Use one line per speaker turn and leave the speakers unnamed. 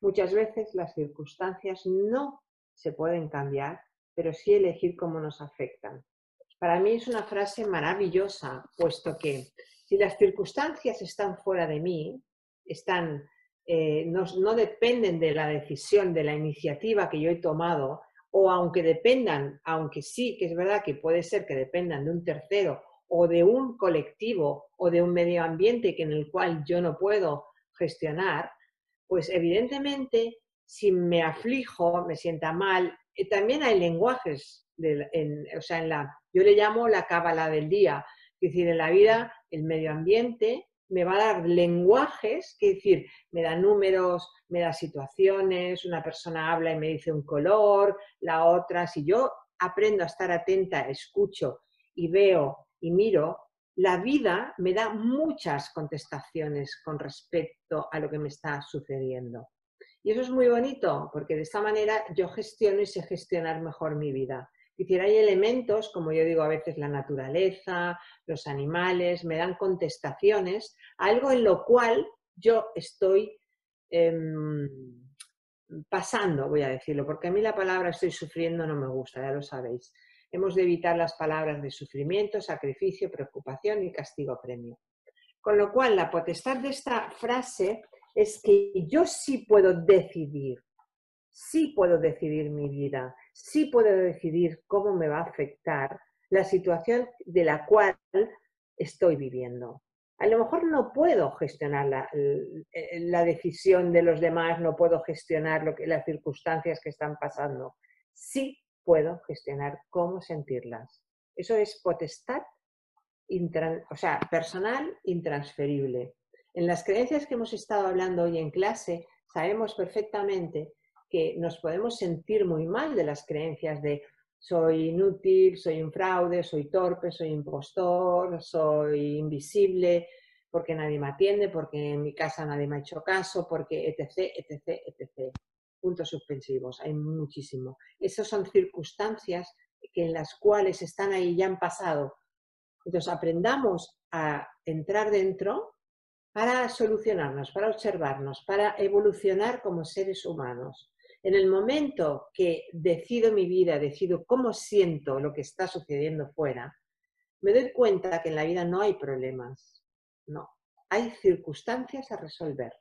Muchas veces las circunstancias no se pueden cambiar, pero sí elegir cómo nos afectan. Para mí es una frase maravillosa, puesto que si las circunstancias están fuera de mí, están, eh, no, no dependen de la decisión, de la iniciativa que yo he tomado, o aunque dependan, aunque sí que es verdad que puede ser que dependan de un tercero o de un colectivo o de un medio ambiente que en el cual yo no puedo gestionar, pues evidentemente si me aflijo, me sienta mal, eh, también hay lenguajes, o sea, en la, yo le llamo la cábala del día, es decir, en la vida el medio ambiente me va a dar lenguajes, que decir, me da números, me da situaciones, una persona habla y me dice un color, la otra, si yo aprendo a estar atenta, escucho y veo y miro, la vida me da muchas contestaciones con respecto a lo que me está sucediendo. Y eso es muy bonito, porque de esta manera yo gestiono y sé gestionar mejor mi vida. Decir, hay elementos, como yo digo a veces, la naturaleza, los animales, me dan contestaciones, algo en lo cual yo estoy em, pasando, voy a decirlo, porque a mí la palabra estoy sufriendo no me gusta, ya lo sabéis. Hemos de evitar las palabras de sufrimiento, sacrificio, preocupación y castigo premio. Con lo cual, la potestad de esta frase es que yo sí puedo decidir, sí puedo decidir mi vida, sí puedo decidir cómo me va a afectar la situación de la cual estoy viviendo. A lo mejor no puedo gestionar la, decisión de los demás, no puedo gestionar lo que, las circunstancias que están pasando. Sí puedo gestionar cómo sentirlas. Eso es potestad o sea, personal intransferible. En las creencias que hemos estado hablando hoy en clase, sabemos perfectamente que nos podemos sentir muy mal de las creencias de soy inútil, soy un fraude, soy torpe, soy impostor, soy invisible, porque nadie me atiende, porque en mi casa nadie me ha hecho caso, porque etc, etc, etc. Puntos suspensivos, hay muchísimo. Esas son circunstancias que en las cuales están ahí ya han pasado. Entonces aprendamos a entrar dentro para solucionarnos, para observarnos, para evolucionar como seres humanos. En el momento que decido mi vida, decido cómo siento lo que está sucediendo fuera, me doy cuenta que en la vida no hay problemas, no, hay circunstancias a resolver.